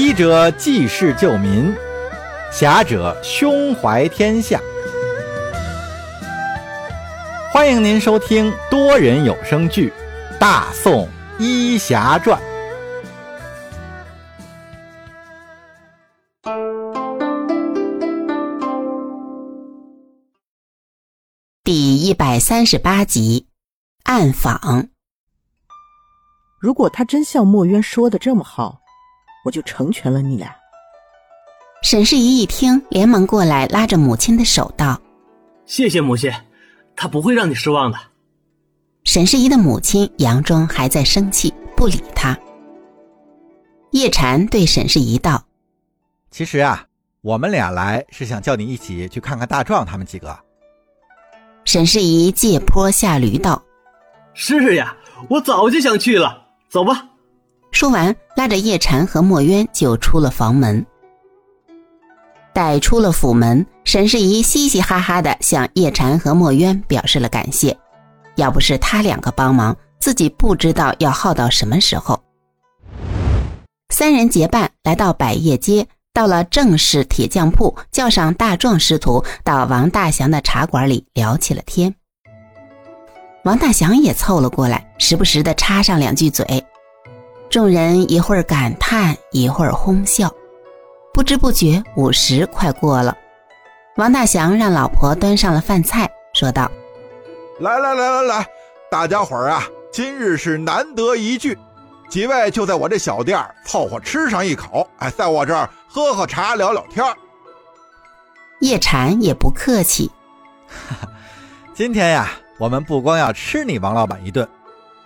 医者济世救民，侠者胸怀天下。欢迎您收听多人有声剧《大宋医侠传》第一百三十八集。暗访。如果他真像墨渊说的这么好，我就成全了你俩。沈世宜一听，连忙过来拉着母亲的手道：“谢谢母亲，他不会让你失望的。”沈世宜的母亲佯装还在生气，不理他。叶禅对沈世宜道：“其实啊，我们俩来是想叫你一起去看看大壮他们几个。”沈世宜借坡下驴道：“是呀，我早就想去了。”走吧。说完，拉着叶禅和墨渊就出了房门。待出了府门，沈世宜嘻嘻哈哈的向叶禅和墨渊表示了感谢。要不是他两个帮忙，自己不知道要耗到什么时候。三人结伴来到百叶街，到了正式铁匠铺，叫上大壮师徒到王大祥的茶馆里聊起了天。王大祥也凑了过来，时不时的插上两句嘴。众人一会儿感叹，一会儿哄笑，不知不觉午时快过了。王大祥让老婆端上了饭菜，说道：“来来来来来，大家伙儿啊，今日是难得一聚，几位就在我这小店凑合吃上一口，哎，在我这儿喝喝茶，聊聊天。”叶禅也不客气：“今天呀。”我们不光要吃你王老板一顿，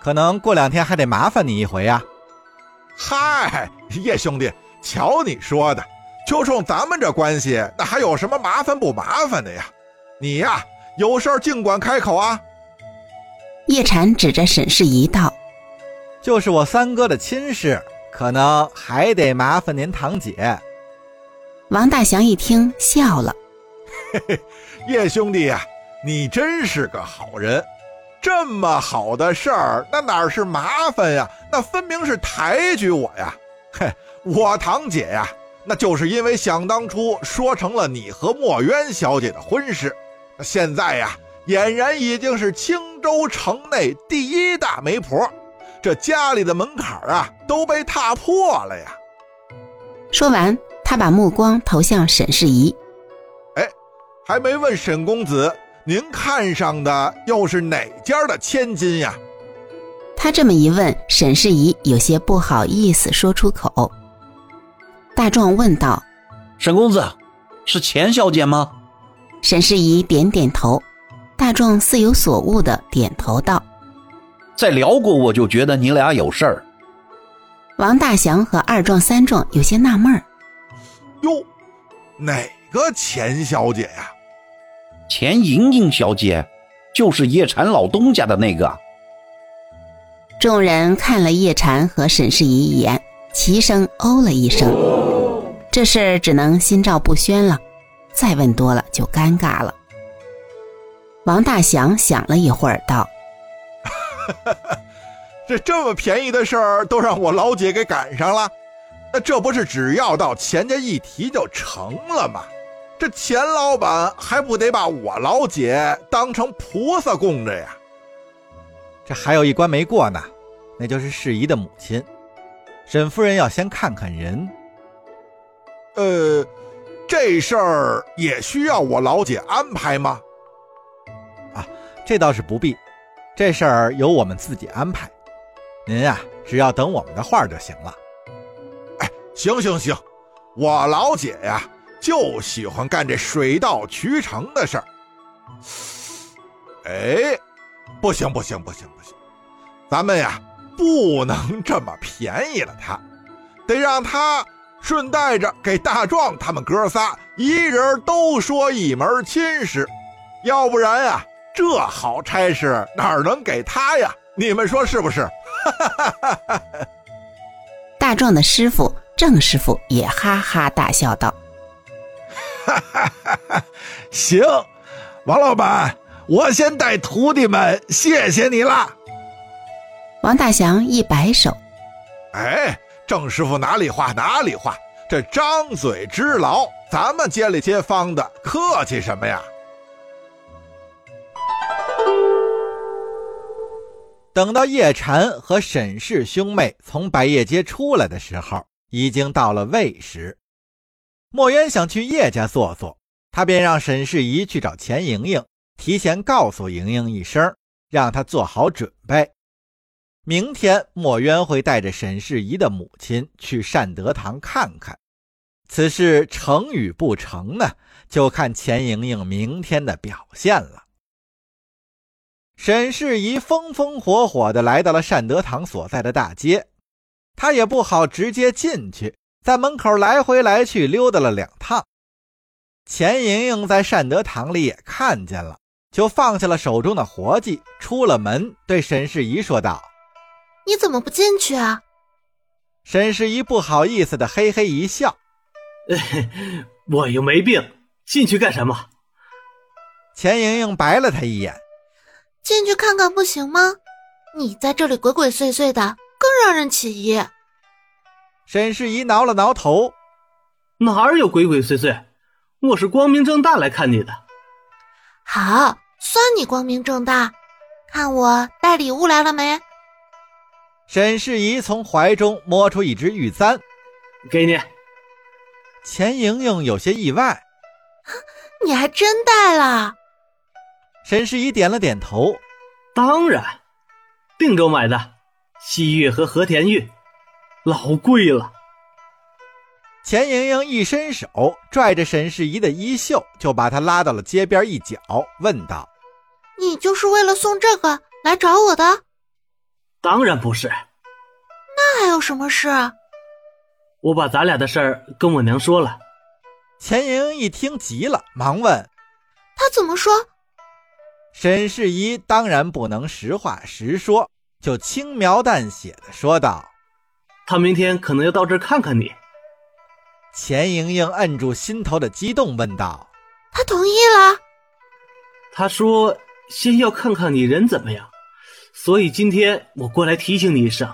可能过两天还得麻烦你一回呀。嗨，叶兄弟，瞧你说的，就冲咱们这关系，那还有什么麻烦不麻烦的呀？你呀，有事儿尽管开口啊。叶禅指着沈世宜道：“就是我三哥的亲事，可能还得麻烦您堂姐。”王大祥一听笑了：“嘿嘿，叶兄弟呀。”你真是个好人，这么好的事儿，那哪是麻烦呀？那分明是抬举我呀！嘿，我堂姐呀，那就是因为想当初说成了你和墨渊小姐的婚事，现在呀，俨然已经是青州城内第一大媒婆，这家里的门槛啊都被踏破了呀！说完，他把目光投向沈世宜，哎，还没问沈公子。您看上的又是哪家的千金呀？他这么一问，沈世宜有些不好意思说出口。大壮问道：“沈公子，是钱小姐吗？”沈世宜点点头。大壮似有所悟的点头道：“在辽国，我就觉得你俩有事儿。”王大祥和二壮、三壮有些纳闷儿：“哟，哪个钱小姐呀？”钱莹莹小姐，就是叶禅老东家的那个。众人看了叶禅和沈世宜一眼，齐声哦了一声。这事儿只能心照不宣了，再问多了就尴尬了。王大祥想了一会儿，道：“ 这这么便宜的事儿都让我老姐给赶上了，那这不是只要到钱家一提就成了吗？”这钱老板还不得把我老姐当成菩萨供着呀？这还有一关没过呢，那就是世宜的母亲。沈夫人要先看看人。呃，这事儿也需要我老姐安排吗？啊，这倒是不必，这事儿由我们自己安排。您啊，只要等我们的话就行了。哎，行行行，我老姐呀。就喜欢干这水到渠成的事儿。哎，不行不行不行不行，咱们呀不能这么便宜了他，得让他顺带着给大壮他们哥仨一人都说一门亲事，要不然呀这好差事哪能给他呀？你们说是不是？大壮的师傅郑师傅也哈哈大笑道。哈哈哈！哈行，王老板，我先带徒弟们谢谢你了。王大祥一摆手：“哎，郑师傅哪里话哪里话，这张嘴之劳，咱们街里街坊的客气什么呀？等到叶禅和沈氏兄妹从百叶街出来的时候，已经到了未时。墨渊想去叶家坐坐，他便让沈世宜去找钱莹莹，提前告诉莹莹一声，让她做好准备。明天，墨渊会带着沈世宜的母亲去善德堂看看。此事成与不成呢？就看钱莹莹明天的表现了。沈世宜风风火火地来到了善德堂所在的大街，他也不好直接进去，在门口来回来去溜达了两趟。钱莹莹在善德堂里也看见了，就放下了手中的活计，出了门，对沈世宜说道：“你怎么不进去啊？”沈世宜不好意思的嘿嘿一笑：“我又没病，进去干什么？”钱莹莹白了他一眼。进去看看不行吗？你在这里鬼鬼祟祟的，更让人起疑。沈世宜挠了挠头，哪有鬼鬼祟祟？我是光明正大来看你的。好，算你光明正大。看我带礼物来了没？沈世宜从怀中摸出一只玉簪，给你。钱莹莹有些意外，你还真带了。沈世宜点了点头，当然，定州买的，西域和和田玉，老贵了。钱莹莹一伸手拽着沈世宜的衣袖，就把他拉到了街边一角，问道：“你就是为了送这个来找我的？”“当然不是。”“那还有什么事？”“我把咱俩的事儿跟我娘说了。”钱莹莹一听急了，忙问：“他怎么说？”沈世宜当然不能实话实说，就轻描淡写的说道：“他明天可能要到这儿看看你。”钱莹莹摁住心头的激动，问道：“他同意了？”他说：“先要看看你人怎么样，所以今天我过来提醒你一声，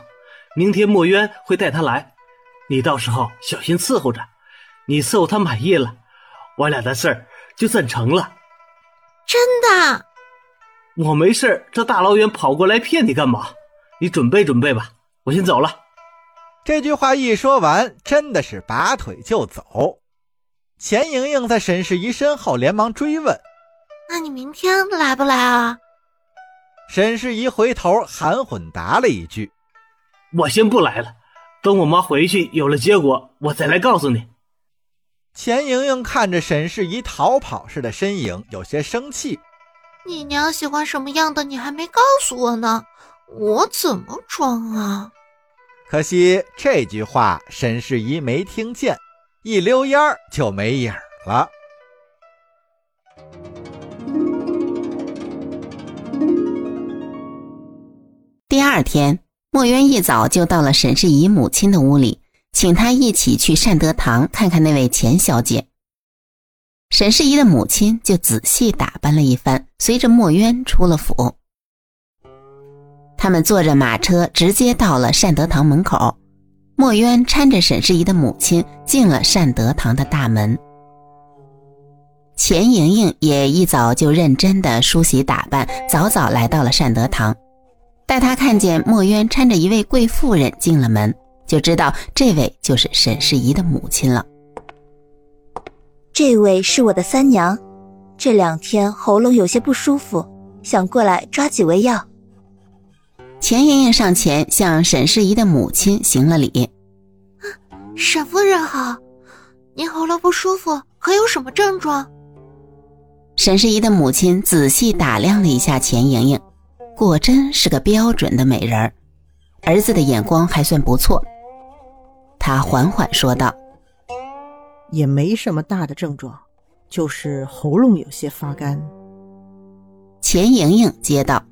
明天墨渊会带他来，你到时候小心伺候着。你伺候他满意了，我俩的事儿就算成了。”真的。我没事，这大老远跑过来骗你干嘛？你准备准备吧，我先走了。这句话一说完，真的是拔腿就走。钱莹莹在沈世宜身后连忙追问：“那你明天来不来啊？”沈世宜回头含混答了一句：“我先不来了，等我妈回去有了结果，我再来告诉你。”钱莹莹看着沈世宜逃跑似的身影，有些生气。你娘喜欢什么样的？你还没告诉我呢，我怎么装啊？可惜这句话沈世宜没听见，一溜烟儿就没影了。二天，墨渊一早就到了沈世宜母亲的屋里，请她一起去善德堂看看那位钱小姐。沈世宜的母亲就仔细打扮了一番，随着墨渊出了府。他们坐着马车，直接到了善德堂门口。墨渊搀着沈世宜的母亲进了善德堂的大门。钱莹莹也一早就认真的梳洗打扮，早早来到了善德堂。待他看见墨渊搀着一位贵妇人进了门，就知道这位就是沈世宜的母亲了。这位是我的三娘，这两天喉咙有些不舒服，想过来抓几味药。钱莹莹上前向沈世宜的母亲行了礼：“沈夫人好，您喉咙不舒服，可有什么症状？”沈世宜的母亲仔细打量了一下钱莹莹，果真是个标准的美人儿，儿子的眼光还算不错。他缓缓说道。也没什么大的症状，就是喉咙有些发干。钱莹莹接道：“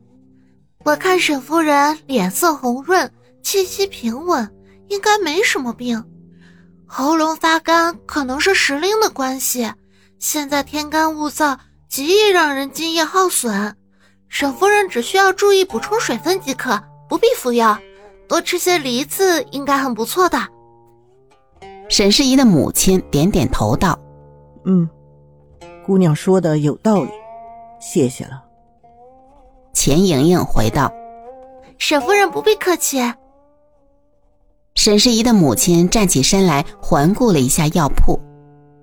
我看沈夫人脸色红润，气息平稳，应该没什么病。喉咙发干可能是时令的关系，现在天干物燥，极易让人津液耗损。沈夫人只需要注意补充水分即可，不必服药，多吃些梨子应该很不错的。”沈世宜的母亲点点头道：“嗯，姑娘说的有道理，谢谢了。”钱莹莹回道：“沈夫人不必客气。”沈世宜的母亲站起身来，环顾了一下药铺，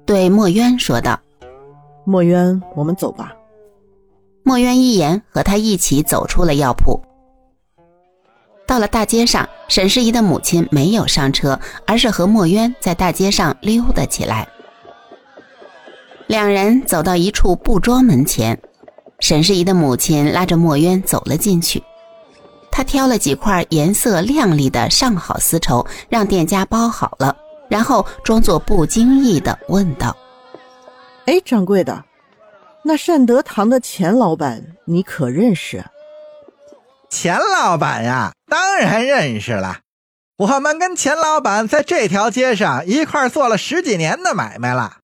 对墨渊说道：“墨渊，我们走吧。”墨渊一言，和他一起走出了药铺。到了大街上，沈世宜的母亲没有上车，而是和墨渊在大街上溜达起来。两人走到一处布庄门前，沈世宜的母亲拉着墨渊走了进去。他挑了几块颜色亮丽的上好丝绸，让店家包好了，然后装作不经意的问道：“哎，掌柜的，那善德堂的钱老板你可认识？”钱老板呀，当然认识了。我们跟钱老板在这条街上一块做了十几年的买卖了。